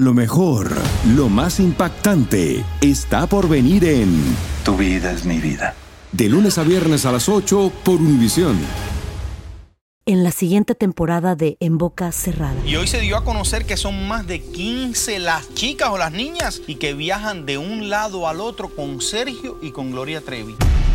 Lo mejor, lo más impactante, está por venir en Tu vida es mi vida. De lunes a viernes a las 8 por Univisión. En la siguiente temporada de En Boca Cerrada. Y hoy se dio a conocer que son más de 15 las chicas o las niñas y que viajan de un lado al otro con Sergio y con Gloria Trevi.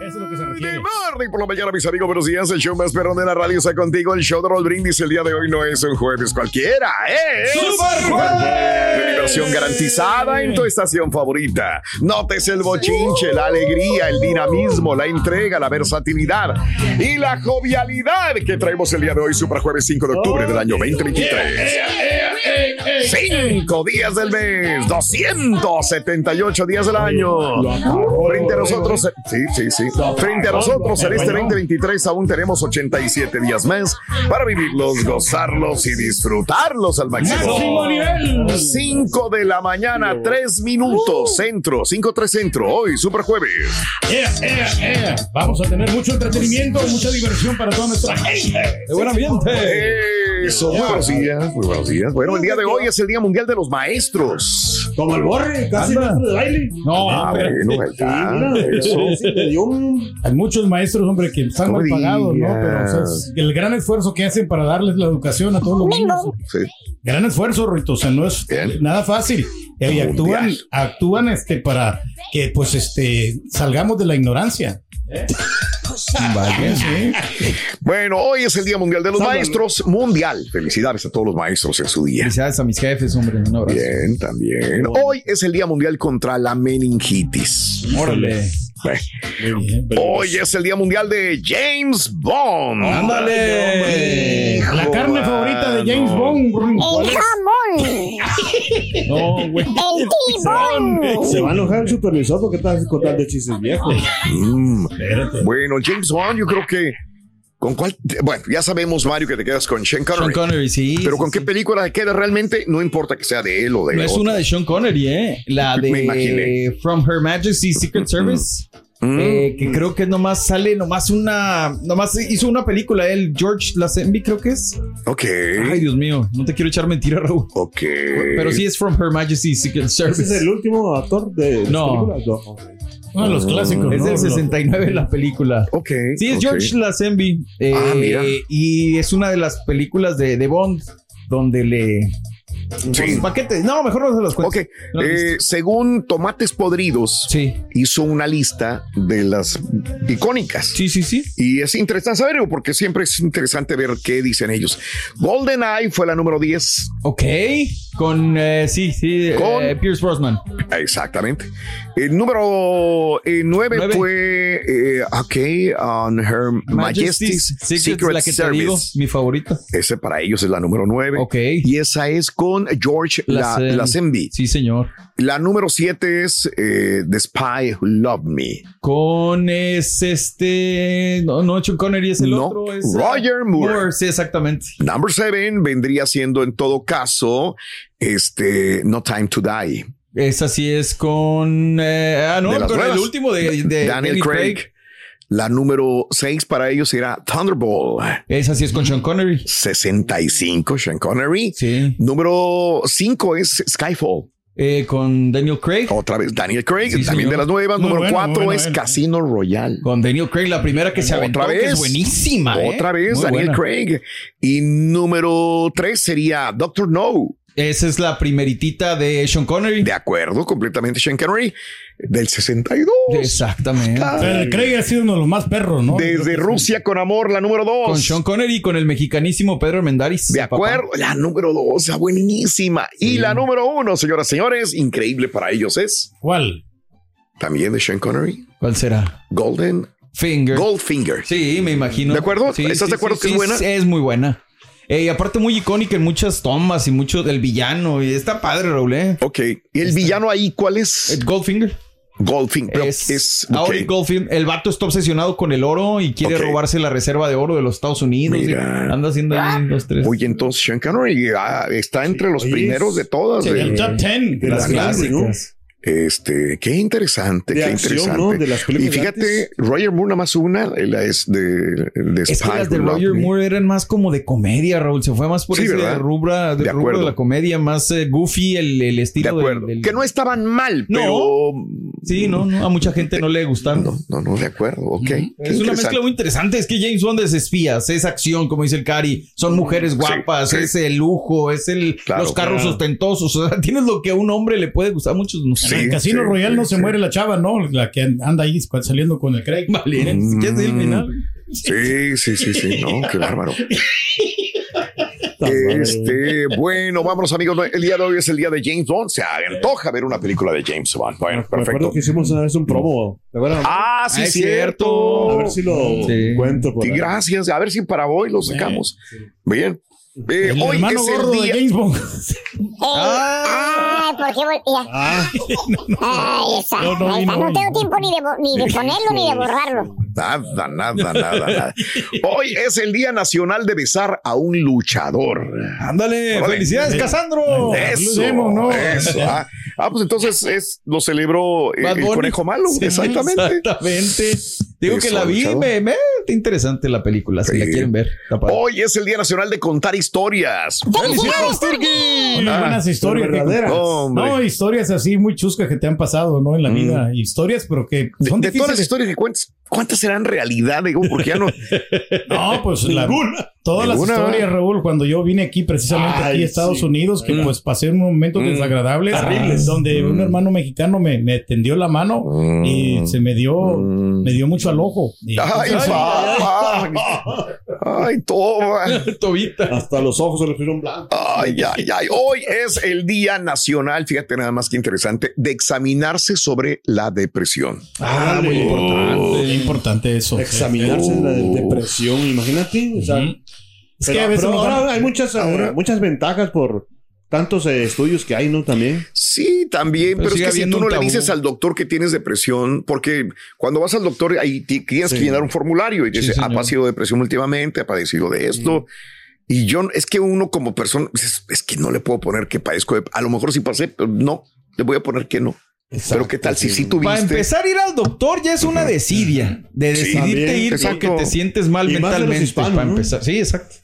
Eso es lo que se requiere. Morning por la mañana, mis amigos. Buenos días. El show más perrón de la radio está contigo. El show de Roll Brindis el día de hoy no es un jueves cualquiera. Es ¡Super de diversión garantizada en tu estación favorita. Notes el bochinche, la alegría, el dinamismo, la entrega, la versatilidad y la jovialidad que traemos el día de hoy, Super Jueves 5 de octubre del año 2023. Cinco días del mes, 278 días del año. Frente a nosotros, sí, sí, sí. Frente a nosotros en este 2023 aún tenemos 87 días más para vivirlos, gozarlos y disfrutarlos al máximo. Máximo nivel. 5 de la mañana, 3 minutos, centro, 5-3 centro, hoy, super jueves. Ea, ea, ea. Vamos a tener mucho entretenimiento, mucha diversión para toda nuestra gente. De buen ambiente. Eso, muy buenos días, muy buenos días. Bueno, el día de hoy es el Día Mundial de los Maestros. Como el borre, casi maestro de baile. No, Ah, espérate. bueno, ahí está, eso. Sí, te dio un- Hay muchos maestros, hombre, que están mal pagados, ¿no? Pero o sea, es el gran esfuerzo que hacen para darles la educación a todos los niños. Sí. Gran esfuerzo, Rito. O sea, no es Bien. nada fácil. Eh, Y actúan, actúan este, para que, pues, este, salgamos de la ignorancia. Sí. Bueno, hoy es el Día Mundial de los Maestros. Mundial. Felicidades a todos los maestros en su día. Felicidades a mis jefes, hombre. Un abrazo. Bien, también. Hoy es el Día Mundial contra la meningitis. Órale. Hoy es el Día Mundial de James Bond. Ándale. La carne favorita de James Bond. ¿cuál es? No, güey. Se va a enojar el supervisor porque estás contando chistes viejos. Mm. Bueno, James Bond, yo creo que. ¿Con cuál? Bueno, ya sabemos, Mario, que te quedas con Sean Connery. Sean Connery, sí. Pero sí, ¿con qué película te queda realmente? No importa que sea de él o de No es otro. una de Sean Connery, ¿eh? La Me de From Her Majesty's Secret Service. Mm. eh, que creo que nomás sale, nomás una, nomás hizo una película él, George Lazenby creo que es. Ok. Ay, Dios mío, no te quiero echar mentira, Raúl. Ok. Pero sí es From Her Majesty's Secret ¿Ese es Service. el último actor de No. películas? No. Uno de los clásicos. Es ¿no? del Los- 69 la película. Ok. Sí, es. George Lazenby. eh, Ah, mira. Y es una de las películas de, de Bond donde le... Sí. Paquetes. No, mejor no se los cuento. Ok. No Eh, según Tomates Podridos, Sí, hizo una lista de las icónicas. sí, sí, sí. Y es interesante saberlo porque siempre es interesante ver qué dicen ellos. GoldenEye fue la número 10. Ok. Con, eh, sí, sí, Con- eh, Pierce Brosnan. Exactamente. El número 9 Nueve. fue, eh, ok, on Her Majesty's, Secret la que te digo, Service. mi favorita. Ese para ellos es la número 9. Ok. Y esa es con George La- Lazenby. Lazenby. Sí, señor. La número 7 es eh, The Spy Who Loved Me. Con es este. No, no, Sean Connery es el No, otro. Es, Roger uh, Moore. Sí, exactamente. Number 7 vendría siendo en todo caso este No Time to Die. Esa sí es con. eh, ah, no, con el último de, de Daniel David Craig. La número 6 para ellos era Thunderball. Esa sí es con Sean Connery. 65, Sean Connery. Sí. Número 5 es Skyfall. Eh, con Daniel Craig. Otra vez Daniel Craig, Sí, también señor. de las nuevas. Muy Número bueno, 4 muy bueno, es bueno. Casino Royale. Con Daniel Craig, la primera que se aventó, Otra que vez. es buenísima. ¿eh? Otra vez Muy Daniel buena. Craig. Y número 3 sería Doctor No. Esa es la primeritita de Sean Connery. De acuerdo, completamente Sean Connery. Del 62. Exactamente. Pero el Craig ha sido uno de los más perros, ¿no? Desde Rusia con amor, la número 2. Con Sean Connery y con el mexicanísimo Pedro Mendaris. De papá. acuerdo, la número 2, buenísima. Y la número 1, señoras y señores, increíble para ellos es ¿Cuál? también de Sean Connery, ¿Cuál será? Golden Finger. Goldfinger. Sí, me imagino. ¿De acuerdo? Sí, ¿Estás sí, de acuerdo sí, que es sí, buena? Es muy buena. Eh, y aparte muy icónica en muchas tomas y mucho del villano. Y está padre, Raúl, ¿eh? Ok. ¿Y el villano ahí cuál es? Eh, Goldfinger. Goldfinger. pero Es, es, Auri ok. Goldfinger. El vato está obsesionado con el oro y quiere robarse la reserva de oro de los Estados Unidos. y anda haciendo ahí dos, tres. Oye, entonces Sean Connery ah, está entre los Oye, primeros de todas. sí, de- el top 10 de las clásicas. Este, qué interesante, De qué acción, interesante. ¿no? De las películas y fíjate, de antes. Roger Moore nada más una, la es de, de Es que las de Roger Me. Moore eran más como de comedia, Raúl. Se fue más por Sí, ese ¿verdad? rubra, de, De rubro de la comedia, más eh, goofy el, el De estilo del- acuerdo. del- Que no estaban mal, No. pero. Sí, no, no, a mucha gente no le gustaron. No, no, no, de acuerdo. Ok. Es una mezcla muy interesante. Es que James Bond es espías, es acción, como dice el Cari. Son mujeres guapas, sí. es el lujo, es el, Claro, los carros claro. ostentosos. O sea, tienes lo que a un hombre le puede gustar mucho. No sé. Sí, En Casino sí, Royal sí, no se sí. muere la chava, ¿no? La que anda ahí saliendo con el Craig. Vale. ¿qué es el final? Sí, sí, sí, sí. No, qué bárbaro. Este, bueno, vámonos amigos. El día de hoy es el día de James Bond. Se antoja ver una película de James Bond. Bueno, Me acuerdo perfecto. que hicimos una vez un promo. Ah, sí, Ah, es cierto. A ver si lo Sí. cuento por Sí, ahí. gracias. A ver si para hoy lo sacamos. Bien. Eh, El hoy hermano es el gordo de día. James Bond. Ah, ¿por qué voltea? Ah, Ay, esa, No, no, ahí está. no, No tengo tiempo ni de, ni de ponerlo ni de borrarlo. Nada, nada, nada, nada. Hoy es el Día Nacional de Besar a un luchador. Ándale, Órale. felicidades, Casandro. Eso, Saludemos, ¿no? eso. Ah, ah, pues entonces es, lo celebró eh, el Bunny. conejo malo. Sí, exactamente. Exactamente. Digo que la vi, me, me está interesante la película, si Sí. la quieren ver. Hoy es el Día Nacional de contar historias. ¡Felicidades, Turki! Unas Ah, buenas historias. verdaderas. No, historias así muy chuscas que te han pasado, ¿no? En la Mm. vida. Historias, pero que De, son de todas las historias que cuentas, ¿cuántas serán realidad? Digo, porque ya no. No, pues la- todas las historias, Raúl, cuando yo vine aquí, precisamente aquí a Estados sí. Unidos, que pues pasé unos momentos Mm. desagradables, Terribles. donde un hermano mexicano me, me tendió la mano y se me dio, Mm. me dio mucho al ojo. Y Ay, papá. Ay, toma. Tobita. Hasta los ojos se le fueron blancos. Ay, ay, ay. Hoy es el Día Nacional, fíjate nada más que interesante, de examinarse sobre la depresión. Ah, muy importante. importante eso. Examinarse de la depresión, imagínate. O sea. Es pero, que a veces pero ahora hay muchas, ahora- muchas ventajas por tantos eh, estudios que hay, ¿no? También. Sí, también, Pero pero, es que si tú no le dices al doctor que tienes depresión, porque cuando vas al doctor ahí ti- tienes que llenar un formulario y dice, Sí, ha padecido depresión últimamente, ha padecido de esto. Y yo, es que uno como persona, es, es que no le puedo poner que padezco de, a lo mejor sí pasé, pero no, le voy a poner que no. pero qué tal si sí tuviste. Para empezar a ir al doctor ya es una desidia de Sí, decidirte también, ir exacto. porque te sientes mal Y más de los mentalmente hispanos, para ¿no? empezar. Sí, exacto.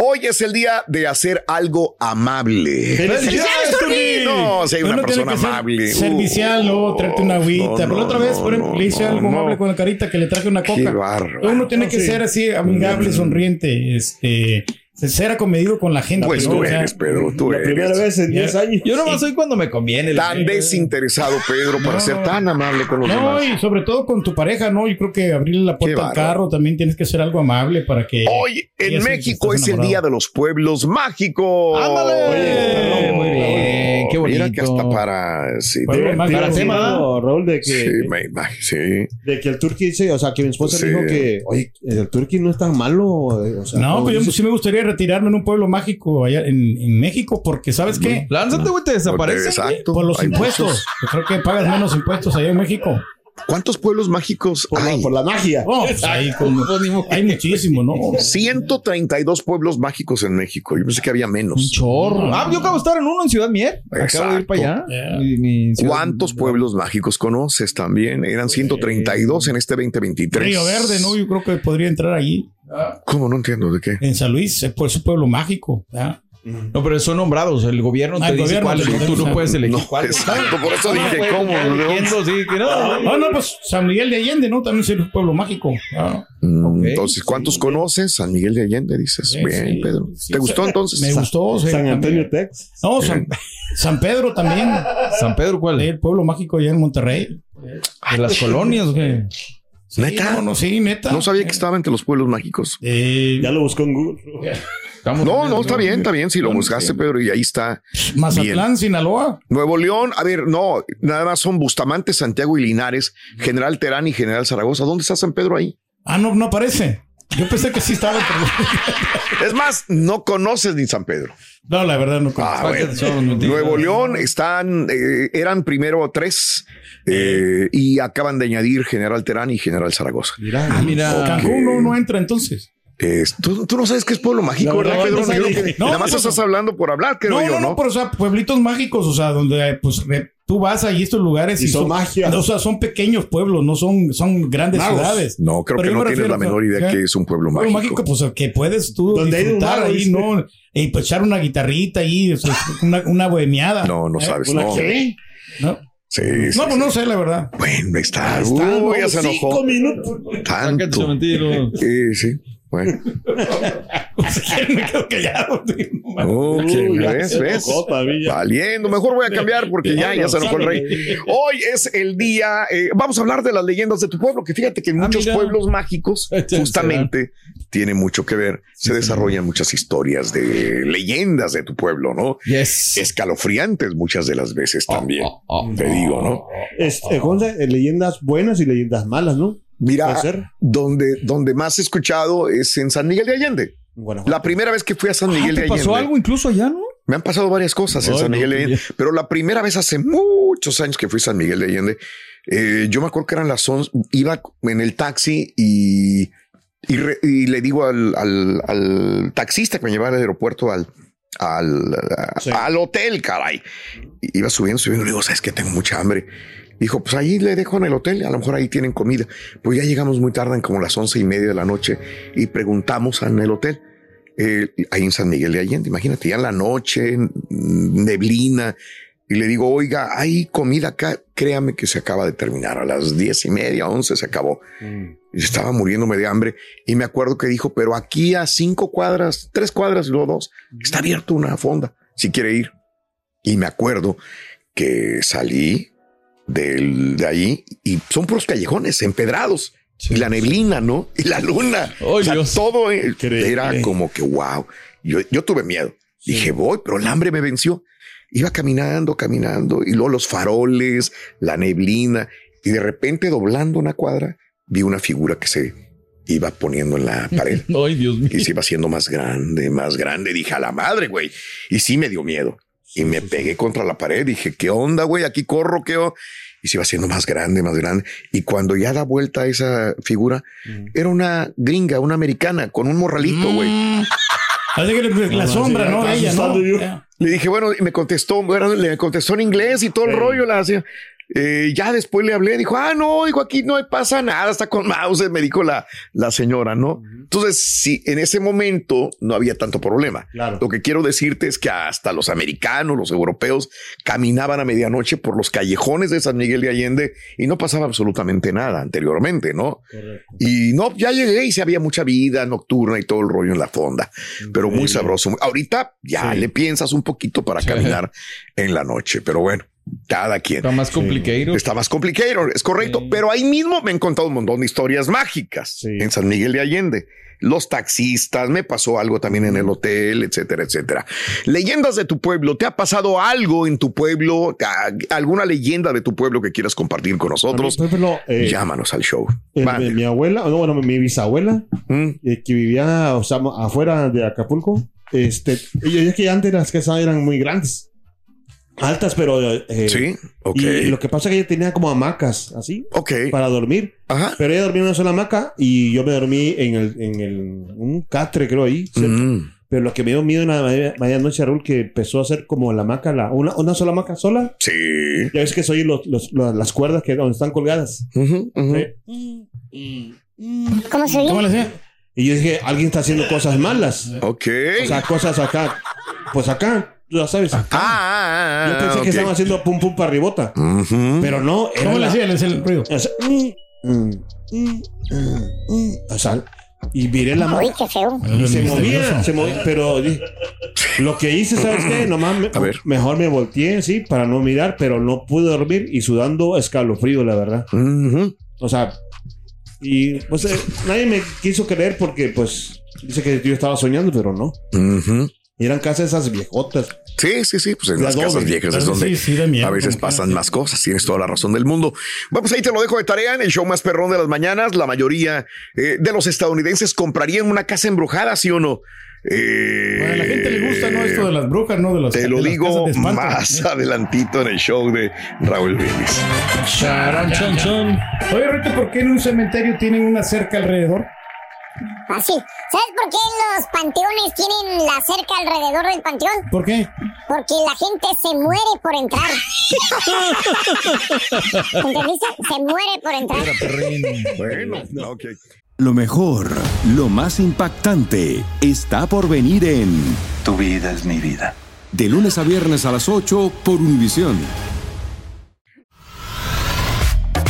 Hoy es el día de hacer algo amable. ¡Felicidades! No, si hay una Uno tiene persona que ser amable. Servicial, luego traerte una agüita. no, pero la otra no, vez, por ejemplo, no, le hice no, algo no. amable con la carita que le traje una coca. bárbaro. Uno tiene No, que sí. ser así, amigable, sonriente, este, ser acomedido con la gente. Pues ¿no? tú O sea, eres, Pedro, tú La eres. primera vez en Ya. 10 años. Yo nomás soy cuando me conviene. Tan desinteresado, Pedro, para No, ser no. tan amable con los No, demás. y sobre todo con tu pareja, ¿no? Yo creo que abrirle la puerta al carro también tienes que ser algo amable para que. Hoy en México es el día de los pueblos mágicos. ¡Ándale! Oye, muy bien, qué bonito. Mira que hasta para. Sí. Para tema. No, Raúl, de que, sí, me imag- sí. de que el turqui dice, o sea, que mi esposa Sí. dijo que, oye, el turqui no es tan malo. eh, O sea, No, pues yo sí me gustaría retirarme en un pueblo mágico allá en, en México, porque ¿sabes qué? Lánzate, güey, te desaparece. Exacto. Por los impuestos. muchos. Yo creo que pagas menos impuestos allá en México. ¿Cuántos pueblos mágicos por, la, por la magia. Oh, pues hay, como- hay muchísimo, ¿no? 132 pueblos mágicos en México. Yo pensé que había Un menos. chorro. Ah, yo acabo de estar en uno en Ciudad Mier. Acabo de ir para allá. Yeah. Mi- mi ciudad- ¿Cuántos pueblos mágicos conoces también? Eran 132 en este 2023. Río Verde, ¿no? Yo creo que podría entrar allí. ¿Cómo? No entiendo de qué. En San Luis, es por su pueblo mágico. ¿verdad? No, pero son nombrados. El gobierno Ah, te el dice gobierno cuál. te Tú no puedes elegir No, cuál. exacto, por eso No, dije, ¿cómo? eligiendo, sí, que no. No, no, pues San Miguel de Allende, ¿no? También es un pueblo mágico. Mm. Entonces, ¿cuántos conoces? San Miguel de Allende, dices. Sí, Bien, sí, Pedro. sí. ¿Te gustó entonces? Me gustó. sí, San Antonio. Tex. No, San, San Pedro también. San Pedro, ¿cuál? El pueblo mágico allá en Monterrey. De las colonias, güey. Sí, ¿Neta? No, no, sí, neta. No sabía que estaba entre los pueblos mágicos. Eh, Ya lo buscó en Google. Estamos No, no, está bien, está bien. Si lo Bueno, buscaste, sí. Pedro, y ahí está. Mazatlán, Sinaloa. Nuevo León, a ver, no, nada más son Bustamante, Santiago y Linares, General Terán y General Zaragoza. ¿Dónde está San Pedro ahí? Ah, no, no aparece. Yo pensé que sí estaba, pero... Es más, no conoces ni San Pedro. No, la verdad no Ah, conozco. bueno. Nuevo León están, eh, eran primero tres eh, y acaban de añadir General Terán y General Zaragoza. Ah, mira. Cancún no, no entra entonces. Es- ¿tú, tú no sabes qué es pueblo mágico, La ¿verdad, verdad, Pedro? no que No, nada más no, estás hablando por hablar, creo No, yo, no, ¿no? no, pero o sea, pueblitos mágicos, o sea, donde pues tú vas ahí a estos lugares Y y, son magia. O sea, son pequeños pueblos, no son, son grandes Magos. ciudades. No, creo Pero que no me tienes la menor idea ¿qué? que es un pueblo Pueblo mágico. mágico, pues que puedes tú Donde hay disfrutar mago, ahí, dice. ¿no? Y pues echar una guitarrita ahí, o sea, una, una bohemiada. No, no ¿Eh? sabes, ¿Una no. qué? ¿No? Sí, sí, No, pues sí. no sé, la verdad. Bueno, está. Uy, ya se enojó. Cinco minutos. Tanto. Sí, sí. Bueno. Me. Valiendo. Mejor voy a cambiar porque ya, ya se enojó el rey. Hoy es el día. eh, vamos a hablar de las leyendas de tu pueblo, que fíjate que en Ah, muchos mira. pueblos mágicos, justamente, tiene mucho que ver. Se desarrollan muchas historias de leyendas de tu pueblo, ¿no? Yes. Escalofriantes muchas de las veces también. Oh, oh, Te digo, ¿no? Este, eh, leyendas buenas y leyendas malas, ¿no? Mira, donde, donde más he escuchado es en San Miguel de Allende. Bueno, La primera vez que fui a San Ah, Miguel de ¿Te Allende. pasó algo incluso allá, no? Me han pasado varias cosas en San no, Miguel de Allende, pero la primera vez hace muchos años que fui a San Miguel de Allende, eh, yo me acuerdo que eran las 11, iba en el taxi y, y, re- y le digo al, al- al taxista que me llevaba al aeropuerto al, al, Sí. al hotel, caray. Iba subiendo, subiendo, le digo, sabes que tengo mucha hambre. Dijo, pues ahí le dejo en el hotel, a lo mejor ahí tienen comida. Pues ya llegamos muy tarde, en como las once y media de la noche, y preguntamos en el hotel, eh, ahí en San Miguel de Allende, imagínate, ya en la noche, neblina, y le digo, oiga, hay comida acá, créame que se acaba de terminar, a las diez y media, once se acabó. Y estaba muriéndome de hambre, y me acuerdo que dijo, pero aquí a cinco cuadras, tres cuadras luego dos, está abierto una fonda, si quiere ir. Y me acuerdo que salí del, de ahí y son puros callejones empedrados. Y la neblina, ¿no? Y la luna. Oh, o sea, Dios. todo eh, Increíble. era como que wow. Yo, yo tuve miedo. Dije, voy, pero el hambre me venció. Iba caminando, caminando, y luego los faroles, la neblina, y de repente doblando una cuadra, vi una figura que se iba poniendo en la pared Ay, Dios mío. y se iba haciendo más grande, más grande. Dije, a la madre, güey. Y sí me dio miedo. Y me pegué contra la pared. Dije, ¿qué onda, güey? Aquí corro, ¿qué onda? Y se iba haciendo más grande, más grande. Y cuando ya da vuelta esa figura, era una gringa, una americana, con un morralito, güey. Así que le- la sombra, ¿no? Ella, ¿no? Le dije, bueno, y me contestó, bueno, le contestó en inglés y todo el Sí. rollo. La hacía. Eh, ya después le hablé, dijo, ah, no, dijo, aquí no pasa nada, está con mouse, me dijo la, la señora, ¿no? Entonces, sí, en ese momento no había tanto problema. Claro. Lo que quiero decirte es que hasta los americanos, los europeos, caminaban a medianoche por los callejones de San Miguel de Allende y no pasaba absolutamente nada anteriormente, ¿no? Y no, ya llegué y se había mucha vida nocturna y todo el rollo en la fonda, pero muy sabroso. Ahorita ya Sí. le piensas un poquito para caminar en la noche, pero bueno, cada quien. Está más complicado. Está más complicado, es correcto. Pero ahí mismo me han contado un montón de historias mágicas Sí. en San Miguel de Allende. Los taxistas, me pasó algo también en el hotel, etcétera, etcétera. Leyendas de tu pueblo, ¿te ha pasado algo en tu pueblo? ¿Alguna leyenda de tu pueblo que quieras compartir con nosotros? Eh, Llámanos al show. el- mi abuela, no, bueno, mi bisabuela, Mm, eh, que vivía o sea, afuera de Acapulco, este, y es que antes las casas eran muy grandes, altas, pero eh, Sí, ok. y lo que pasa es que ella tenía como hamacas así Ok. para dormir, Ajá. pero ella dormía en una sola hamaca y yo me dormí en el, en el un catre creo ahí. Mm, pero lo que me dio miedo en la media- medianoche Raúl que empezó a hacer como la hamaca, la, una, una sola hamaca sola, Sí. ya ves que soy los, los- los- las cuerdas que donde están colgadas. ¿Cómo se? ¿Cómo le? Y yo dije, alguien está haciendo cosas malas. Ok. O sea, cosas acá. Pues acá, ya sabes. Ah, ah, ah, Yo pensé que estaban haciendo pum pum para ribota. Pero no, era ¿Cómo le la- hacía? Le hacía el ruido. o sea, mm, mm, mm, mm, mm. O sea, y miré la mano. Y se movía, se movía, pero lo que hice, ¿sabes qué? Nomás me- A ver. mejor me volteé, sí, para no mirar, pero no pude dormir y sudando escalofrío, la verdad. O sea, y pues eh, nadie me quiso creer porque, pues, dice que yo estaba soñando, pero no. Y eran casas esas viejotas. Sí, sí, sí, pues en De las adobe. casas viejas es donde sí, sí, miedo, a veces pasan más cosas. Tienes toda la razón del mundo. Bueno, pues ahí te lo dejo de tarea en el show más perrón de las mañanas. La mayoría eh, de los estadounidenses comprarían una casa embrujada, ¿sí o no? Eh, A la gente le gusta, ¿no? Esto de las brujas, ¿no? De los, te lo de las digo casas de espanto. más adelantito en el show de Raúl Brindis. Oye, Rito, ¿por qué en un cementerio tienen una cerca alrededor? Así. ¿Sabes por qué los panteones tienen la cerca alrededor del panteón? ¿Por qué? Porque la gente se muere por entrar. ¿Entendiste? Se muere por entrar. Bueno, ok. Lo mejor, lo más impactante, está por venir en Tu vida es mi vida. De lunes a viernes a las 8 por Univisión.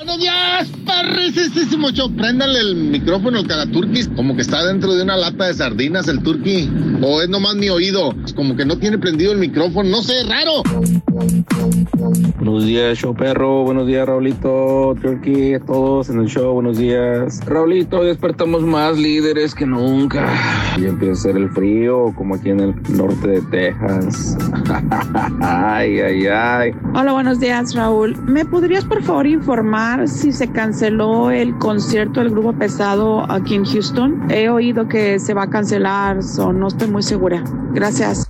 Buenos días, parricísimo show. Préndale el micrófono al cagaturquis, como que está dentro de una lata de sardinas el turqui. O es nomás mi oído, como que no tiene prendido el micrófono, no sé, raro. Buenos días, show perro. Buenos días, Raulito, Turkey, a todos en el show. Buenos días. Raulito, despertamos más líderes que nunca. Y empieza a hacer el frío, como aquí en el norte de Texas. ay, ay, ay. Hola, buenos días, Raúl. ¿Me podrías por favor informar si se canceló el concierto del grupo pesado aquí en Houston? He oído que se va a cancelar, so no estoy muy segura. Gracias.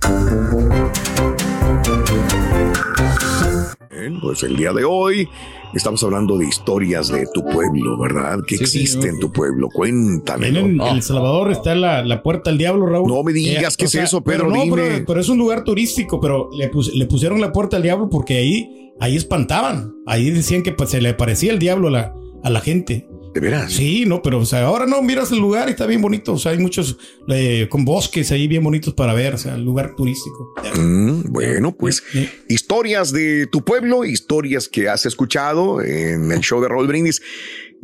Bien, pues el día de hoy estamos hablando de historias de tu pueblo, ¿verdad? ¿Qué existe en tu pueblo? Cuéntame. En El Salvador está la, la puerta al diablo, Raúl. No me digas, Eh, ¿qué es sea, eso, Pedro? Pero, no, Dime. pero, pero es un lugar turístico, pero le, pus- le pusieron la puerta al diablo porque ahí, ahí espantaban. Ahí decían que pues, se le parecía el diablo a la, a la gente. ¿De veras? Sí, no, pero o sea, ahora no, miras el lugar y está bien bonito. O sea, hay muchos eh, con bosques ahí bien bonitos para ver. O sea, el lugar turístico. Mm, bueno, pues historias de tu pueblo, historias que has escuchado en el show de Raúl Brindis.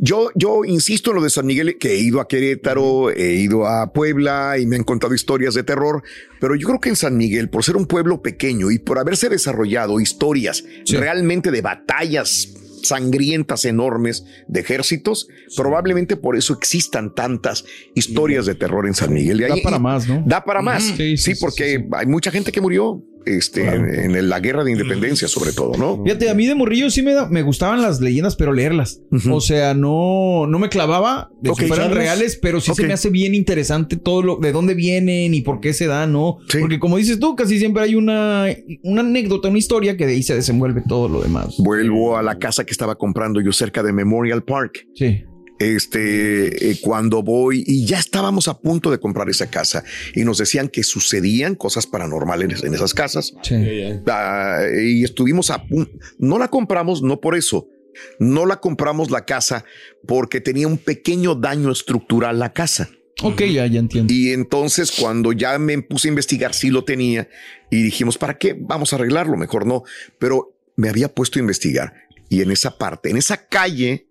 Yo, yo insisto en lo de San Miguel, que he ido a Querétaro, he ido a Puebla y me han contado historias de terror, pero yo creo que en San Miguel, por ser un pueblo pequeño y por haberse desarrollado historias realmente de batallas sangrientas enormes de ejércitos, probablemente por eso existan tantas historias de terror en San Miguel. De Da ahí- para más, ¿no? Da para más. Ujú. Sí, Sí, sí, porque hay mucha gente que murió este, en, en la guerra de independencia, sobre todo, ¿no? Fíjate, a mí de morrillo sí me, da- me gustaban las leyendas, pero leerlas. O sea, no, no me clavaba de Ok. que fueran reales, pero sí Ok. se me hace bien interesante todo lo de dónde vienen y por qué se dan, ¿no? Porque como dices tú, casi siempre hay una, una anécdota, una historia que de ahí se desenvuelve todo lo demás. Vuelvo a la casa que estaba comprando yo cerca de Memorial Park. Sí. Este, eh, cuando voy y ya estábamos a punto de comprar esa casa y nos decían que sucedían cosas paranormales en esas casas. Ah, y estuvimos a punto. No la compramos, no por eso. No la compramos la casa porque tenía un pequeño daño estructural la casa. Ok, ya, ya entiendo. Y entonces cuando ya me puse a investigar, sí lo tenía y dijimos, ¿para qué? Vamos a arreglarlo, mejor no. Pero me había puesto a investigar y en esa parte, en esa calle,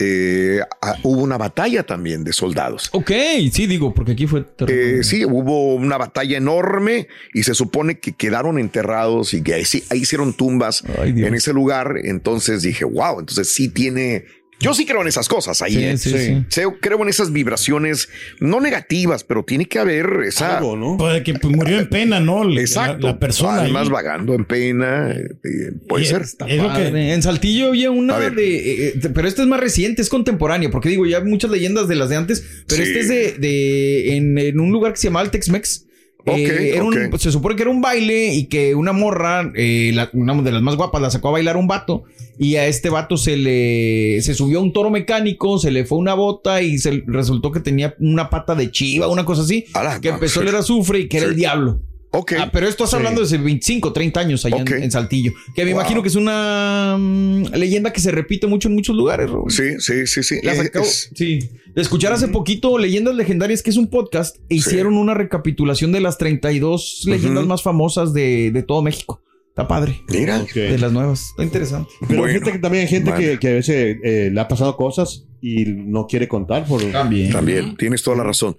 eh, hubo una batalla también de soldados. Ok, sí, digo, porque aquí fue Eh, sí, hubo una batalla enorme y se supone que quedaron enterrados y que ahí, sí- ahí hicieron tumbas en ese lugar. Entonces dije, wow, entonces sí tiene. Yo sí creo en esas cosas ahí. Sí, ¿eh? sí, sí. Se- Creo en esas vibraciones no negativas, pero tiene que haber esa. Puede que pues, murió en pena, ¿no? La- Exacto. La, persona. Además, ahí. vagando en pena. eh, puede Y ser. es- es lo que-. En Saltillo había una de, eh, eh, pero esta es más reciente, es contemporánea, porque digo, ya hay muchas leyendas de las de antes, pero Sí. este es de, de en, en un lugar que se llamaba el Tex-Mex. Ok, Eh, era un- ok. se supone que era un baile y que una morra, eh, la- una de las más guapas, la sacó a bailar un vato y a este vato se le se subió un toro mecánico, se le fue una bota y se resultó que tenía una pata de chiva, una cosa así, que empezó a leer azufre y que era el diablo. Ok. Ah, pero esto estás Sí. hablando de hace 25, 30 años allá en- Saltillo. Que me Wow. imagino que es una mm, leyenda que se repite mucho en muchos lugares. Raúl. Sí, sí, sí, sí. Las Eh, acabo- es- sí. De escuchar hace poquito Leyendas Legendarias, que es un podcast, e hicieron una recapitulación de las 32 leyendas Ujú. más famosas de, de todo México. Está padre. Mira. De las nuevas. Está interesante. Pero fíjate que también hay gente que, que a veces eh, le ha pasado cosas y no quiere contar por También. También, tienes toda la razón.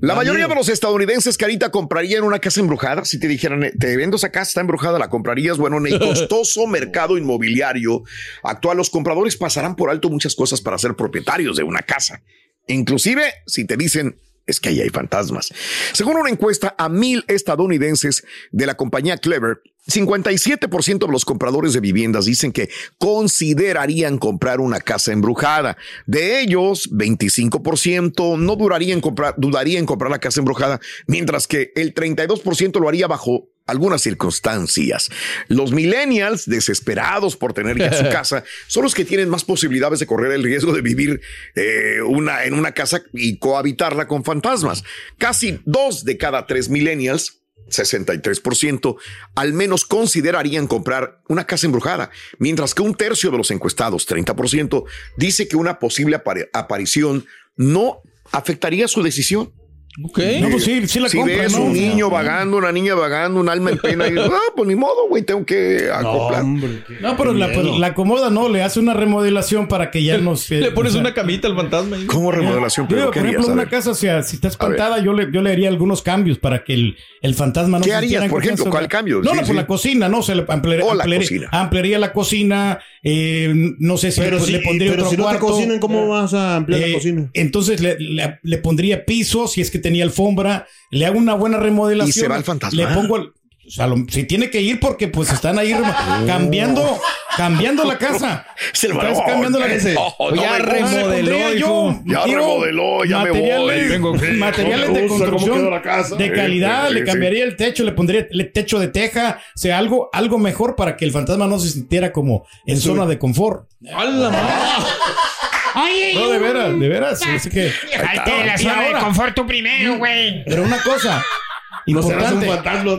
La mayoría de los estadounidenses, Carita, comprarían una casa embrujada. Si te dijeran, eh, te vendo esa casa, está embrujada, ¿la comprarías? Bueno, en el costoso mercado inmobiliario actual, los compradores pasarán por alto muchas cosas para ser propietarios de una casa. Inclusive, si te dicen, es que ahí hay fantasmas. Según una encuesta a mil estadounidenses de la compañía Clever, 57% de los compradores de viviendas dicen que considerarían comprar una casa embrujada. De ellos, 25% no duraría en comprar, dudaría en comprar la casa embrujada, mientras que el 32% lo haría bajo algunas circunstancias. Los millennials, desesperados por tener ya su casa, son los que tienen más posibilidades de correr el riesgo de vivir eh, una, en una casa y cohabitarla con fantasmas. Casi dos de cada tres millennials 63%, al menos considerarían comprar una casa embrujada, mientras que un tercio de los encuestados, 30%, dice que una posible apari- aparición no afectaría su decisión. Ok. No, pues sí, sí la si compra, ves ¿no? un niño vagando, una niña vagando, un alma en pena, y ah, pues ni modo, güey, tengo que acoplar. No, pero la, pues, la acomoda, no, le hace una remodelación para que ya no se. Le pones o sea, una camita al fantasma. ¿Cómo remodelación? Yo, ¿Pero por ejemplo, A una casa, o sea, si está espantada, yo le, yo le haría algunos cambios para que el, el fantasma no ¿Qué se harías, en por ejemplo? ¿Cuál cambio? No, Sí, no, sí. por la cocina, no, se le ampliaría, la ampliaría- cocina. ampliaría la cocina, eh, no sé si Pero le, si- le pondría pero otro si no te cocinan, ¿cómo vas a ampliar la Eh, cocina? Entonces le, le- le pondría piso, si es que tenía alfombra, le hago una buena remodelación. Y se va el fantasma. Le pongo el- o sea, lo- si tiene que ir porque pues están ahí remo- cambiando, cambiando la casa. Se lo Estás cambiando la casa. Oh, no ya me remodeló, hijo. Ya digo, remodeló, ya me materiales, voy. Tengo que- materiales No me de gusta construcción la casa. de calidad, sí, le sí. cambiaría el techo, le pondría el techo de teja, o sea, algo, algo mejor para que el fantasma no se sintiera como en zona de confort. ¡Hala! Oye, No, de veras, de veras. Así que, la zona de confort tú primero, güey. Pero una cosa importante,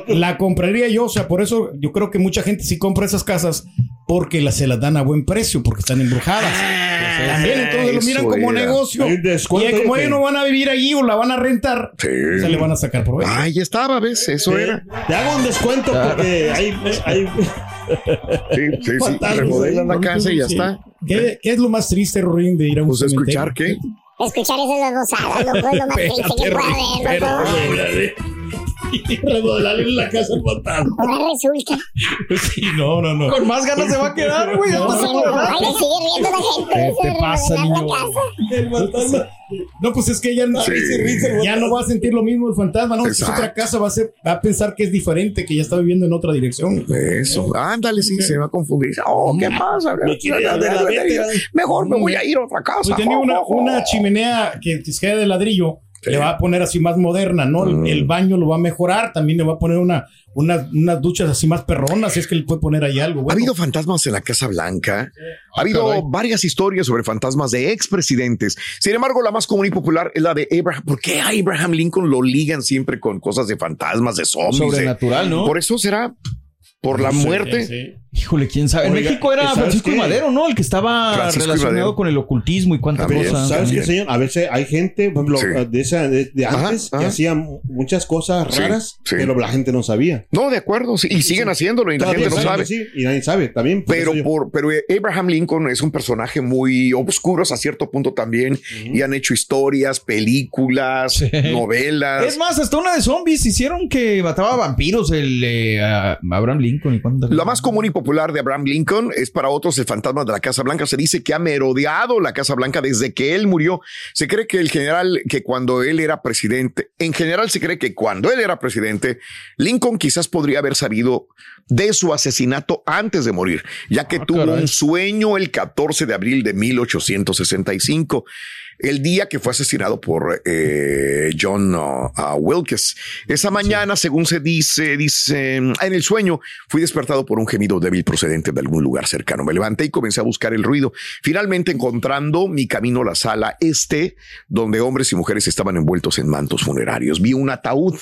la compraría yo, o sea, por eso yo creo que mucha gente sí compra esas casas porque las, se las dan a buen precio, porque están embrujadas. También entonces lo miran como era. negocio. Y como ellos no van a vivir allí o la van a rentar, Sí. se le van a sacar provecho. Ahí estaba, ¿ves? Eso era. Te hago un descuento porque hay, hay Sí, sí, sí. Remodelan la casa y ya está. ¿Qué, qué es lo más triste, Rorín, de ir a un Pues cementerio? escuchar qué. Escuchar esas babosadas, loco, es lo más triste que puede haber, loco. remodelarle la casa al fantasma. Ahora resulta. Sí, no, no, no. Con más ganas se va a quedar, güey. No, Hasta se- Ay, le sigue riendo la gente. ¿Qué te pasa, remodelar niño? la casa. El fantasma. No, pues es que ya no, Sí. ya no va a sentir lo mismo el fantasma, ¿no? Es Exacto. otra casa, va a, ser, va a pensar que es diferente, que ya está viviendo en otra dirección. Eso. Ándale, sí, se va a confundir. Oh, ¿qué pasa? Me la vete. Mejor me voy a ir a otra casa. Pues tenía una, una chimenea que que queda de ladrillo, Sí. le va a poner así más moderna, ¿no? El- Mm. El, baño lo va a mejorar, también le va a poner una, una- unas duchas así más perronas, si es que le puede poner ahí algo. Ha bueno. habido fantasmas en la Casa Blanca. Ha habido caray. varias historias sobre fantasmas de expresidentes. Sin embargo, la más común y popular es la de Abraham. ¿Por qué a Abraham Lincoln lo ligan siempre con cosas de fantasmas, de zombies? de- Sobrenatural, ¿no? Por eso será por la muerte. sí. Híjole, quién sabe. En México era ¿sabes Francisco qué? y Madero, ¿no? El que estaba Francisco relacionado con el ocultismo y cuántas También. cosas. ¿Sabes qué, señor? A veces hay gente, por ejemplo, Sí. de, esa, de, de Ajá, antes ajá. que hacían muchas cosas raras, sí. pero la gente no sabía. No, de acuerdo. sí, y siguen haciéndolo y la Todavía gente no sabe. y nadie sabe también. por Pero, por, pero Abraham Lincoln es un personaje muy oscuro hasta cierto punto también. Y han hecho historias, películas, Sí. novelas. Es más, hasta una de zombies hicieron que mataba vampiros el eh, a- Abraham Lincoln y La más común y popular de Abraham Lincoln es para otros el fantasma de la Casa Blanca. Se dice que ha merodeado la Casa Blanca desde que él murió. Se cree que el general, que cuando él era presidente, en general se cree que cuando él era presidente, Lincoln quizás podría haber sabido de su asesinato antes de morir, ya que tuvo caray. un sueño el 14 de abril de 1865 el día que fue asesinado por eh, John uh, uh, Wilkes. Esa mañana, según se dice, dice, en el sueño fui despertado por un gemido débil procedente de algún lugar cercano. Me levanté y comencé a buscar el ruido, finalmente encontrando mi camino a la sala este, donde hombres y mujeres estaban envueltos en mantos funerarios. Vi un ataúd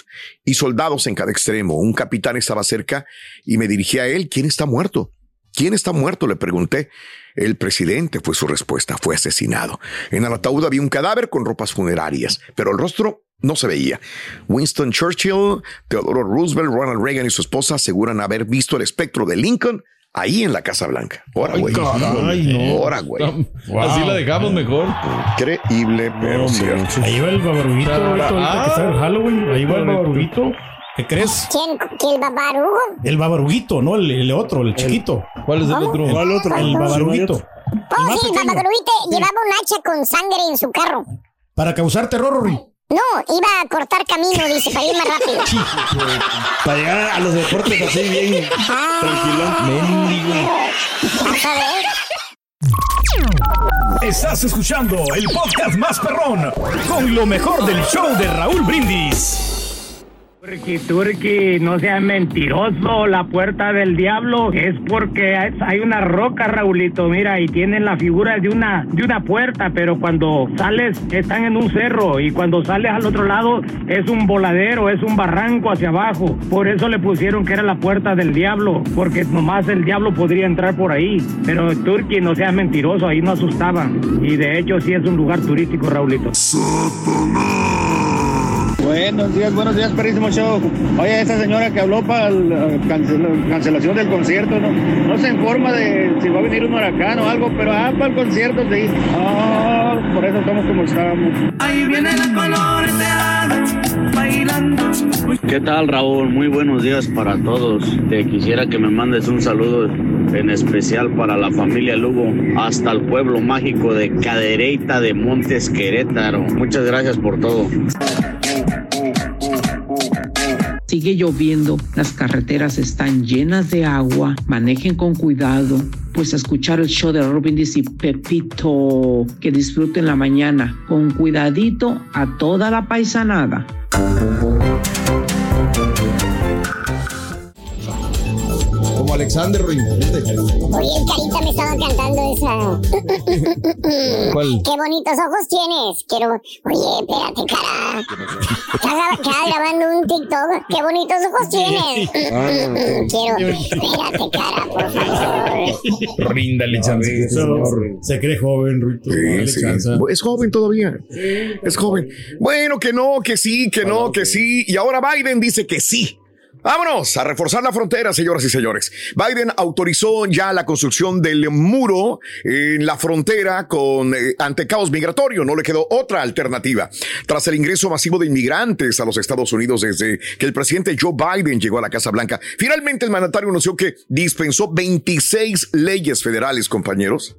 y soldados en cada extremo. Un capitán estaba cerca y me dirigí a él. ¿Quién está muerto? ¿Quién está muerto? Le pregunté. El presidente fue su respuesta, fue asesinado. En el ataúd había un cadáver con ropas funerarias, pero el rostro no se veía. Winston Churchill, Theodore Roosevelt, Ronald Reagan y su esposa aseguran haber visto el espectro de Lincoln ahí en la Casa Blanca. Ahora, güey. Ahora, güey. Así la dejamos mejor. Increíble, pero cierto. Ahí va el babaruguito, ahorita, ahorita que está el Halloween. Ahí va el babaruguito. ¿Qué crees? ¿Quién? ¿Quién babarugo? El babaruguito, no el, el otro, el chiquito. ¿Cuál es el otro? ¿Cuál otro? El babaruguito. Oh, sí, el babaruguito llevaba un hacha con sangre en su carro. Para causar terror, Rory. No, iba a cortar camino, dice, para ir más rápido. Para llegar a los deportes así bien tranquilo. Vas a ver. Estás escuchando el podcast más perrón con lo mejor del show de Raúl Brindis. Turki, Turki, no seas mentiroso. La puerta del diablo es porque hay una roca, Raulito, mira, y tienen la figura de una, de una puerta, pero cuando sales están en un cerro y cuando sales al otro lado es un voladero, es un barranco hacia abajo. Por eso le pusieron que era la puerta del diablo, porque nomás el diablo podría entrar por ahí. Pero Turki, no seas mentiroso, ahí no asustaban. Y de hecho sí es un lugar turístico, Raulito. Buenos días, buenos días, perrísimo show. Oye, esa señora que habló para la cancel- cancelación del concierto, ¿no? No se informa de si va a venir un huracán o algo, pero ah, para el concierto sí. Ah, por eso estamos como estamos. Ahí viene la coloreteada, bailando. ¿Qué tal Raúl? Muy buenos días para todos. Te quisiera que me mandes un saludo en especial para la familia Lugo hasta el pueblo mágico de Cadereyta de Montes Querétaro. Muchas gracias por todo. Sigue lloviendo, las carreteras están llenas de agua, manejen con cuidado, pues a escuchar el show de Robin y Pepito, que disfruten la mañana, con cuidadito a toda la paisanada. Alexander Ruiz. Oye, carita me estaba cantando esa. ¿Cuál? Qué bonitos ojos tienes. Quiero. Oye, espérate, cara. Estás gra- estás grabando un TikTok. Qué bonitos ojos tienes. Quiero. Espérate, cara, por favor. Ríndale chance. Se cree joven, Ruito. Dale Sí, sí. Es joven todavía. Es joven. Bueno, que no, que sí, que no, que sí. Y ahora Biden dice que sí. Vámonos a reforzar la frontera, señoras y señores. Biden autorizó ya la construcción del muro en la frontera con eh, ante caos migratorio. No le quedó otra alternativa. Tras el ingreso masivo de inmigrantes a los Estados Unidos desde que el presidente Joe Biden llegó a la Casa Blanca, finalmente el mandatario anunció que dispensó 26 leyes federales, compañeros,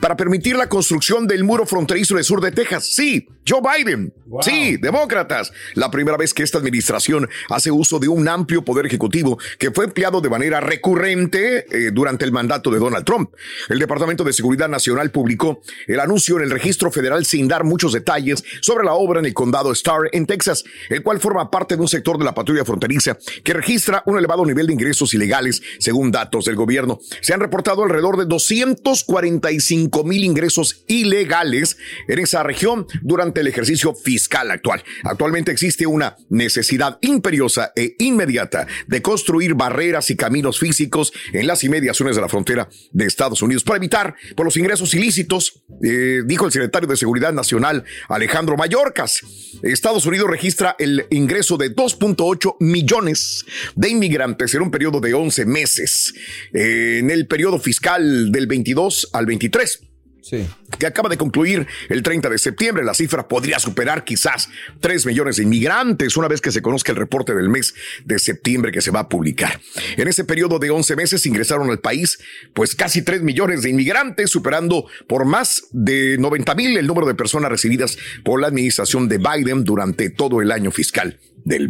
para permitir la construcción del muro fronterizo del sur de Texas. Sí, Joe Biden. Sí, demócratas. La primera vez que esta administración hace uso de un amplio poder ejecutivo que fue empleado de manera recurrente eh, durante el mandato de Donald Trump. El Departamento de Seguridad Nacional publicó el anuncio en el registro federal sin dar muchos detalles sobre la obra en el condado Starr en Texas, el cual forma parte de un sector de la patrulla fronteriza que registra un elevado nivel de ingresos ilegales según datos del gobierno. Se han reportado alrededor de 245 mil ingresos ilegales en esa región durante el ejercicio fiscal actual. Actualmente existe una necesidad imperiosa e inmediata de construir barreras y caminos físicos en las inmediaciones de la frontera de Estados Unidos para evitar por los ingresos ilícitos, eh, dijo el secretario de Seguridad Nacional Alejandro Mayorkas. Estados Unidos registra el ingreso de 2.8 millones de inmigrantes en un periodo de 11 meses, en el periodo fiscal del 22 al 23 Sí. que acaba de concluir el 30 de septiembre. La cifra podría superar quizás 3 millones de inmigrantes una vez que se conozca el reporte del mes de septiembre que se va a publicar. En ese periodo de 11 meses ingresaron al país pues casi 3 millones de inmigrantes, superando por más de 90 mil el número de personas recibidas por la administración de Biden durante todo el año fiscal del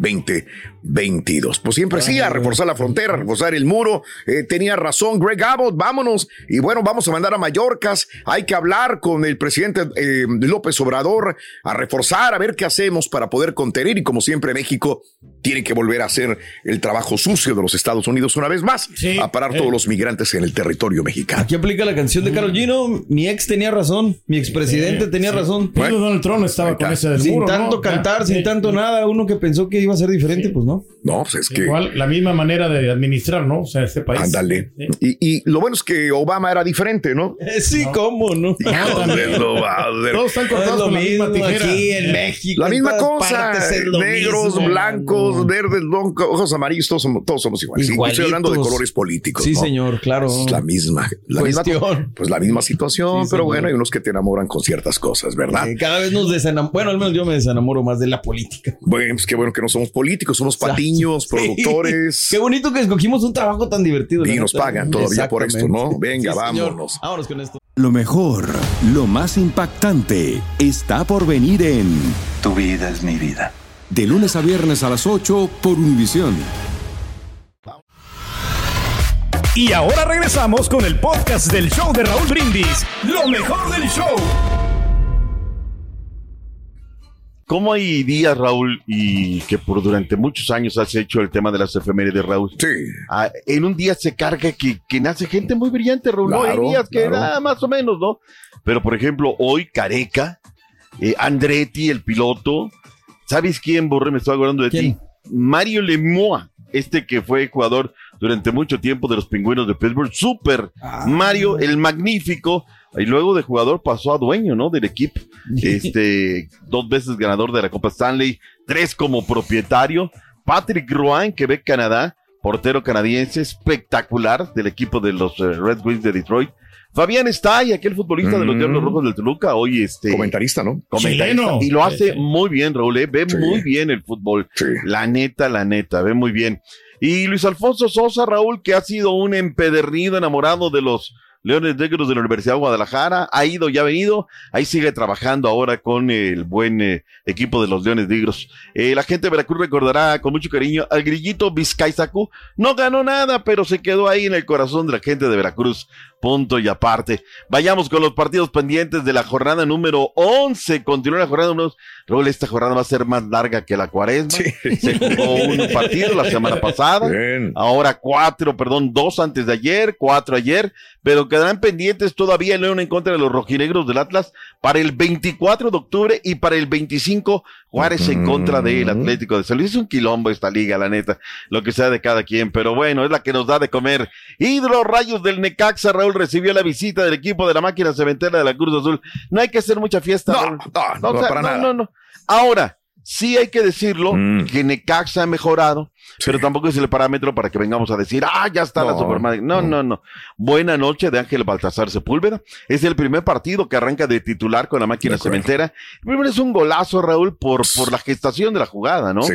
2022. Pues siempre sí, a reforzar la frontera, a reforzar el muro. Eh, tenía razón Greg Abbott, vámonos. Y bueno, vamos a mandar a Mallorcas. Hay que hablar con el presidente eh, López Obrador a reforzar, a ver qué hacemos para poder contener. Y como siempre, México tiene que volver a hacer el trabajo sucio de los Estados Unidos una vez más, a parar eh. todos los migrantes en el territorio mexicano. Aquí aplica la canción de Carol Gino. Mi ex tenía razón. Mi expresidente Sí, tenía sí. razón. Bueno, Donald Trump estaba con ese del Sin muro, ¿no? tanto cantar, sin sí. tanto nada. Uno que pensó que iba a ser diferente, pues no. No, pues es que. Igual, la misma manera de administrar, ¿no? O sea, este país. Ándale. Y, y lo bueno es que Obama era diferente, ¿no? Sí, cómo, ¿no? Joder, no ser. Todos están cortados Es lo con la misma mismo tijera. aquí en México. La misma cosa, negros, mismo. blancos, verdes, lo- ojos amarillos, todos somos, todos somos iguales. Sí, estoy hablando de colores políticos. Sí, ¿no? señor, claro. Es la misma, la misma, Cuestión. pues la misma situación, Sí, pero señor. bueno, hay unos que te enamoran con ciertas cosas, ¿verdad? Eh, Cada vez nos desenamoramos. Bueno, al menos yo me desenamoro más de la política. Bueno, pues qué bueno que no somos políticos, somos patiños, productores. Qué bonito que escogimos un trabajo tan divertido. Y nos pagan todavía por esto, ¿no? Venga, Sí, señor. vámonos. Vámonos con esto. Lo mejor, lo más impactante, está por venir en Tu vida es mi vida. De lunes a viernes a las 8 por Univisión. Y ahora regresamos con el podcast del show de Raúl Brindis. Lo mejor del show. ¿Cómo hay días, Raúl, y que por durante muchos años has hecho el tema de las efemérides, Raúl? Sí. Ah, en un día se carga que, que nace gente muy brillante, Raúl. ¿no? Hay días que claro. nada más o menos, ¿no? Pero, por ejemplo, hoy Careca, eh, Andretti, el piloto. ¿Sabes quién, Borre? Me estoy acordando de ti. Mario Lemoa, este que fue jugador durante mucho tiempo de los pingüinos de Pittsburgh. Super Mario, el magnífico. Y luego de jugador pasó a dueño, ¿no? Del equipo. Este, dos veces ganador de la Copa Stanley, tres como propietario. Patrick Rowan, Quebec, Canadá, portero canadiense, espectacular del equipo de los eh, Red Wings de Detroit. Fabián Stay, aquel futbolista de los Mm. Diablos Rojos del Toluca, hoy este. Comentarista, ¿no? Comentarista. Chileno. Y lo hace Sí, sí. muy bien, Raúl. eh, Ve Sí. muy bien el fútbol. La neta, la neta, ve muy bien. Y Luis Alfonso Sosa, Raúl, que ha sido un empedernido enamorado de los Leones Negros de la Universidad de Guadalajara, ha ido y ha venido, ahí sigue trabajando ahora con el buen eh, equipo de los Leones Negros. Eh, la gente de Veracruz recordará con mucho cariño al grillito Vizcaizacu, no ganó nada, pero se quedó ahí en el corazón de la gente de Veracruz. Punto y aparte. Vayamos con los partidos pendientes de la jornada número 11. Continúa la jornada número 11. Raúl, esta jornada va a ser más larga que la cuaresma. Se jugó un partido la semana pasada. Ahora cuatro, perdón, dos antes de ayer, cuatro ayer. Pero quedarán pendientes todavía el León en contra de los rojinegros del Atlas para el 24 de octubre y para el 25 Juárez en contra del Atlético de San Luis. Es un quilombo esta liga, la neta. Lo que sea de cada quien. Pero bueno, es la que nos da de comer. Hidro Rayos del Necaxa, Raúl recibió la visita del equipo de la máquina cementera de la Cruz Azul. No hay que hacer mucha fiesta. Raúl. no, o sea, para no, nada. no, no. Ahora, sí hay que decirlo que Necaxa ha mejorado, pero tampoco es el parámetro para que vengamos a decir, ah, ya está la No, Superman. No, no, no. Buena noche de Ángel Baltasar Sepúlveda. Es el primer partido que arranca de titular con la máquina cementera. Primero es un golazo, Raúl, por, por la gestación de la jugada, ¿no? Sí.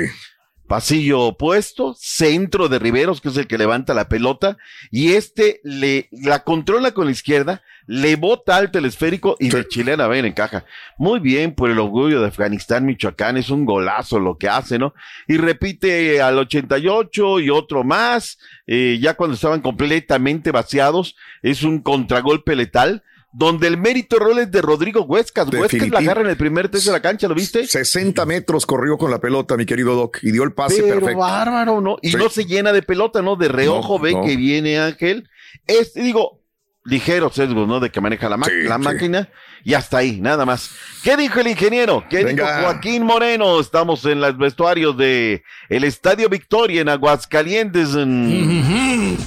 Pasillo opuesto, centro de Riveros, que es el que levanta la pelota, y este le la controla con la izquierda, le bota alto el esférico y de chilena ven encaja. Muy bien por el orgullo de Afganistán, Michoacán, es un golazo lo que hace, ¿no? Y repite al 88 y otro más, eh, ya cuando estaban completamente vaciados, es un contragolpe letal. Donde el mérito rol es de Rodrigo Huescas. Huescas la Definitivo. agarra en el primer tercio de la cancha, ¿lo viste? 60 metros corrió con la pelota, mi querido Doc, y dio el pase Pero perfecto. bárbaro, ¿no? Y Sí. no se llena de pelota, ¿no? De reojo No, ve no. que viene Ángel. Este, digo, ligero sesgo, ¿no? De que maneja la, ma- Sí, la sí. máquina. Y hasta ahí, nada más. ¿Qué dijo el ingeniero? ¿Qué Venga. dijo Joaquín Moreno? Estamos en los vestuarios de el Estadio Victoria en Aguascalientes. en-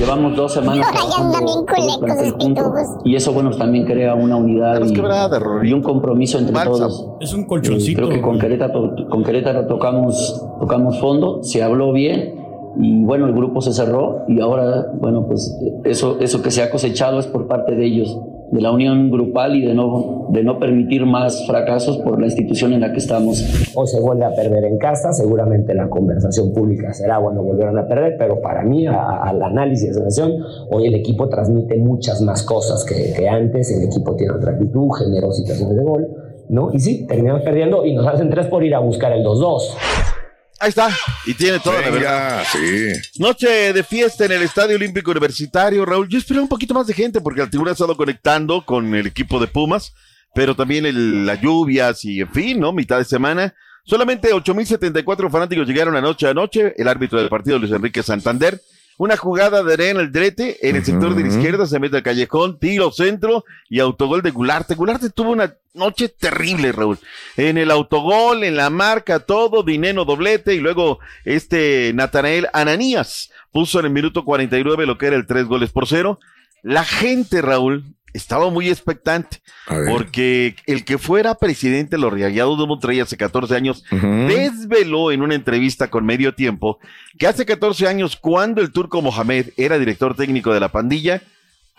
Llevamos dos semanas trabajando bien y eso bueno también crea una unidad y, y un compromiso entre todos. Es un Eh, colchoncito. creo que con Querétaro, con Querétaro tocamos, tocamos fondo, se habló bien y bueno, el grupo se cerró y ahora, bueno, pues eso, eso que se ha cosechado es por parte de ellos, de la unión grupal y de no, de no permitir más fracasos por la institución en la que estamos. o se vuelve a perder en casa, seguramente la conversación pública será, bueno, volvieron a perder, pero para mí, al análisis de sensación, hoy el equipo transmite muchas más cosas que, que antes, el equipo tiene otra actitud, generó situaciones de gol, ¿no? Y sí, terminamos perdiendo y nos hacen tres por ir a buscar el 2-2. Ahí está. Y tiene toda la verdad. Noche de fiesta en el Estadio Olímpico Universitario, Raúl. Yo esperaba un poquito más de gente porque la tribuna ha estado conectando con el equipo de Pumas, pero también el- las lluvias y en fin, ¿no? Mitad de semana. Solamente 8.074 fanáticos llegaron anoche a noche. El árbitro del partido, Luis Enrique Santander. Una jugada de Arena el Drete en el sector de la izquierda, se mete al callejón, tiro centro y autogol de Gularte. Gularte tuvo una noche terrible, Raúl. En el autogol, en la marca, todo, dinero doblete y luego este Natanael Ananías puso en el minuto 49 lo que era el tres goles por cero. La gente, Raúl, estaba muy expectante, porque el que fuera presidente de los Rayados de Monterrey hace 14 años desveló en una entrevista con Medio Tiempo que hace 14 años, cuando el turco Mohamed era director técnico de la pandilla,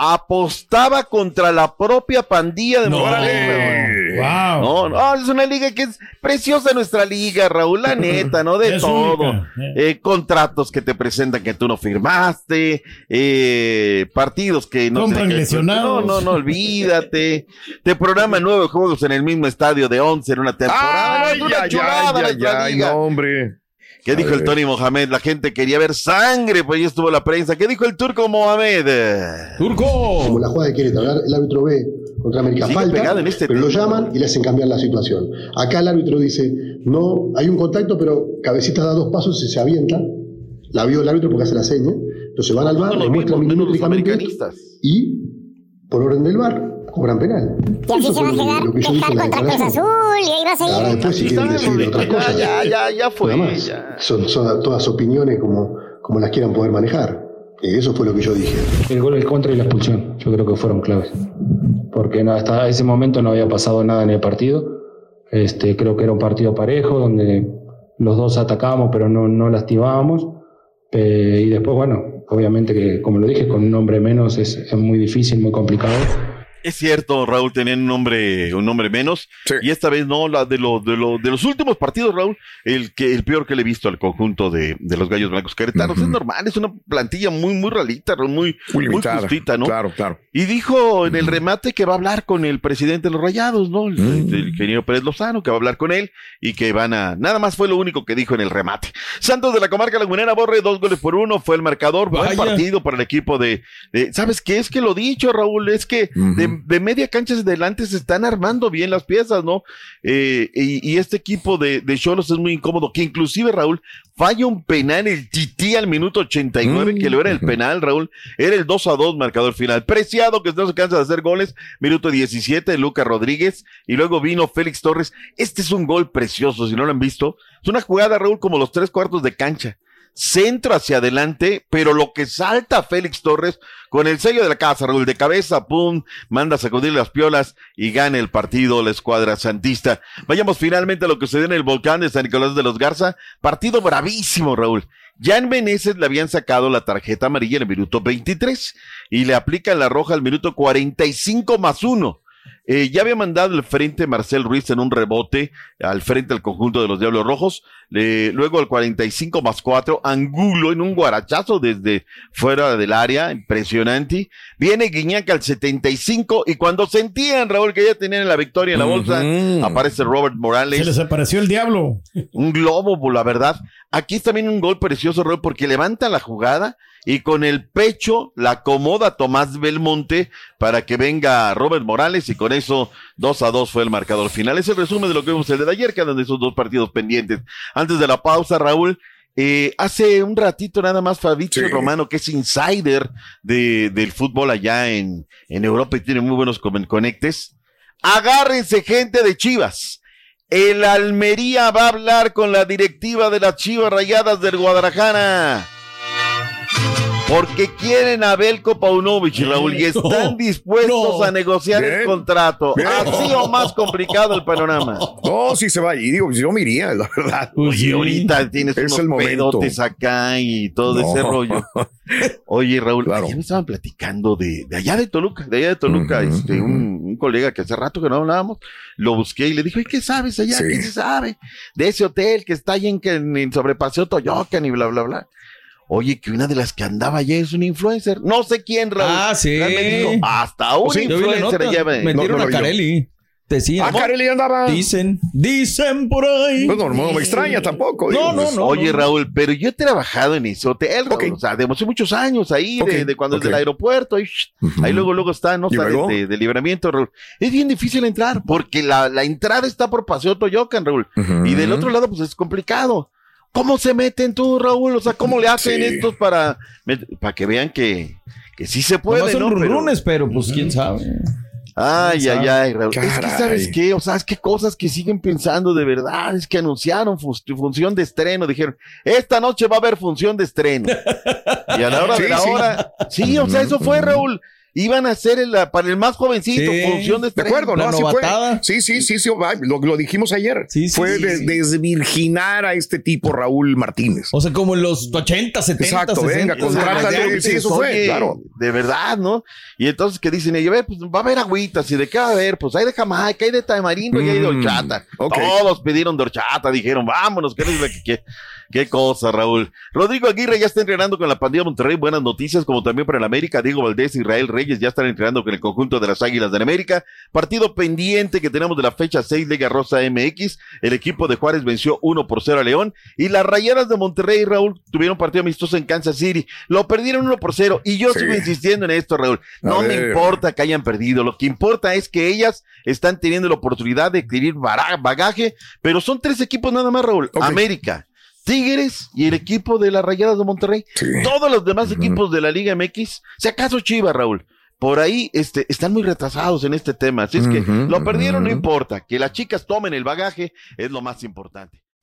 apostaba contra la propia pandilla de No. Monterrey. Wow. No, no, es una liga que es preciosa nuestra liga, Raúl, la neta, ¿no? De Es todo. única, Eh, contratos que te presentan que tú no firmaste, eh, partidos que no Compran lesionados. No, no, no, olvídate. Te programan nueve juegos en el mismo estadio de 11 en una temporada. Ay, No, es una ay, chulada nuestra ay, liga. no, hombre. ¿Qué dijo A el ver. Tony Mohamed? La gente quería ver sangre, pues ahí estuvo la prensa. ¿Qué dijo el turco Mohamed? Turco. Como la jugada de Querétaro, el árbitro ve contra América falta, en este pero lo tema. llaman y le hacen cambiar la situación. Acá el árbitro dice, no, hay un contacto, pero Cabecita da dos pasos y se avienta. La vio el árbitro porque hace la seña. Entonces van al bar, le muestran milimétricamente y, por orden del bar, cobran penal. Y así se va a quedar, lo que yo dije contra Cruz. Azul y ahí va a Ahora seguir. después si quieren decir otras cosas. Ya, ya, ya fue. Nada más. Son, son todas opiniones como, como las quieran poder manejar. Eh, Eso fue lo que yo dije. El gol, el contra y la expulsión, yo creo que fueron claves. Porque hasta ese momento no había pasado nada en el partido. Este, creo que era un partido parejo, donde los dos atacábamos, pero no, no lastimábamos. Eh, y después, bueno, obviamente que, como lo dije, con un hombre menos es, es muy difícil, muy complicado. Es cierto, Raúl tenían un nombre, un nombre menos. Y esta vez no, la de los, de los, de los últimos partidos, Raúl, el que, el peor que le he visto al conjunto de, de los gallos blancos queretanos. Es normal, es una plantilla muy, muy realita, Raúl, muy, muy, justita, ¿no? Claro, claro. Y dijo en el remate que va a hablar con el presidente de los Rayados, ¿no? El, el ingeniero Pérez Lozano, que va a hablar con él y que van a. Nada más fue lo único que dijo en el remate. Santos de la comarca lagunera borre dos goles por uno, fue el marcador. Buen partido para el equipo de, de- ¿Sabes qué? Es que lo dicho, Raúl, es que de, de media cancha hacia adelante se están armando bien las piezas, ¿no? Eh, y, y este equipo de, de Cholos es muy incómodo, que inclusive, Raúl, falla un penal el Tití al minuto 89, que lo era el penal, Raúl. Era el 2 a 2 marcador final. Preciado, que no se cansa de hacer goles. Minuto 17, Lucas Rodríguez. Y luego vino Félix Torres. Este es un gol precioso, si no lo han visto. Es una jugada, Raúl, como los tres cuartos de cancha. Centro hacia adelante, pero lo que salta Félix Torres con el sello de la casa, Raúl, de cabeza, pum, manda a sacudir las piolas y gana el partido la escuadra santista. Vayamos finalmente a lo que sucedió en el volcán de San Nicolás de los Garza. Partido bravísimo, Raúl. Ya en Meneses le habían sacado la tarjeta amarilla en el minuto 23 y le aplican la roja al minuto 45 más uno. Eh, ya había mandado el frente Marcel Ruiz en un rebote al frente del conjunto de los Diablos Rojos. Luego al 45 más 4, Angulo en un guarachazo desde fuera del área, impresionante. Viene Guiñac al 75 y cuando sentían, Raúl, que ya tenían la victoria en la bolsa, aparece Robert Morales. Se les apareció el diablo. Un globo, la verdad. Aquí está también un gol precioso, Raúl, porque levanta la jugada y con el pecho la acomoda Tomás Belmonte para que venga Robert Morales y con eso 2 a 2 fue el marcador final. Es el resumen de lo que vimos el de ayer, quedan esos dos partidos pendientes. Antes de la pausa, Raúl, eh, hace un ratito nada más Fabricio Romano, que es insider de, del fútbol allá en, en Europa y tiene muy buenos con- conectes. Agárrense gente de Chivas. El Almería va a hablar con la directiva de las Chivas Rayadas del Guadalajara. Porque quieren a Belko Paunovic, Raúl, y están dispuestos no. a negociar el contrato. Bien. Así o más complicado el panorama. No, sí se va. Y digo, yo me iría, la verdad. Oye, ahorita tienes es unos el momento. pedotes acá y todo No. ese rollo. Oye, Raúl, ayer me estaban platicando de, de allá de Toluca, de allá de Toluca, este, un, un colega que hace rato que no hablábamos, lo busqué y le dije, "Oye, ¿qué sabes allá? Sí. ¿Qué se sabe? De ese hotel que está ahí en, que- en sobrepaseo Toyocan y bla, bla, bla. Oye, que una de las que andaba allá es un influencer. No sé quién, Raúl. Ah, sí. Me dijo, hasta un Sí, yo vi la influencer allá. me- Metieron no, no a. Carelli. Decían. Ah, Carelli andaba. Dicen, dicen por ahí. Pues no, no me extraña tampoco. No, no, pues, no. Oye, Raúl, pero yo he trabajado en ese hotel, Raúl, o sea, de hace muchos años ahí, de, cuando es del aeropuerto, ahí, luego, luego está, no ¿Y sale luego? de, de libramiento, Raúl. Es bien difícil entrar, porque la, la entrada está por Paseo Toyocan, Raúl, y del otro lado, pues es complicado. ¿Cómo se meten tú, Raúl? O sea, ¿cómo le hacen Sí. estos para, para que vean que, que sí se puede, Nomás son ¿no? Pero- runrunes, pero pues quién sabe. Ay, ¿Quién ay, ay, Raúl. Es que. ¿sabes qué? O sea, es que cosas que siguen pensando de verdad. Es que anunciaron fu- función de estreno. Dijeron, esta noche va a haber función de estreno. Y a la hora Sí, de la sí. hora. Sí, o sea, eso fue, Raúl. Iban a ser el- para el más jovencito, Sí, función de de estreno. acuerdo, ¿no? Así fue. Sí, sí, sí, sí, lo, lo dijimos ayer. fue sí, de- sí. desvirginar a este tipo Raúl Martínez. O sea, como en los 80, 70, Exacto, venga, 60. contrátale. Sí, eso fue, Oye, claro. De verdad, ¿no? Y entonces que dicen ellos, pues va a haber agüitas, ¿y de qué va a haber? Pues hay de Jamaica, hay de tamarindo y hay de Mm, horchata. Todos pidieron de horchata, dijeron, vámonos, ¿qué, es lo que- qué, qué cosa, Raúl. Rodrigo Aguirre ya está entrenando con la pandilla Monterrey, buenas noticias, como también para el América, Diego Valdés, Israel Reyes ya están entrenando con el conjunto de las Águilas del América. Partido pendiente que tenemos de la fecha 6, Liga Rosa MX. El equipo de Juárez venció 1 por 0 a León. Y las Rayadas de Monterrey, Raúl, tuvieron partido amistoso en Kansas City. Lo perdieron 1 por 0. Y yo Sí. sigo insistiendo en esto, Raúl. No me importa que hayan perdido. Lo que importa es que ellas están teniendo la oportunidad de adquirir bagaje. Pero son tres equipos nada más, Raúl. América. Tigres y el equipo de las Rayadas de Monterrey. Todos los demás equipos de la Liga MX, si acaso Chivas, Raúl, por ahí este, están muy retrasados en este tema. Así es que lo perdieron, no importa. Que las chicas tomen el bagaje es lo más importante.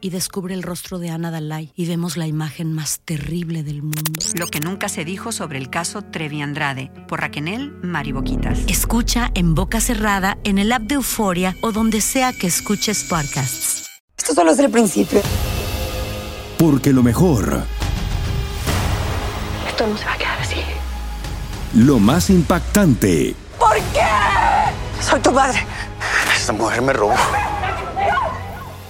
Y descubre el rostro de Ana Dalai y vemos la imagen más terrible del mundo. Lo que nunca se dijo sobre el caso Trevi Andrade por Raquel Mariboquitas. Escucha en boca cerrada, en el app de Euforia o donde sea que escuches podcasts. Esto solo es el principio. Porque lo mejor, Esto no se va a quedar así. lo más impactante, ¿Por qué? Soy tu padre. Esta mujer me robó.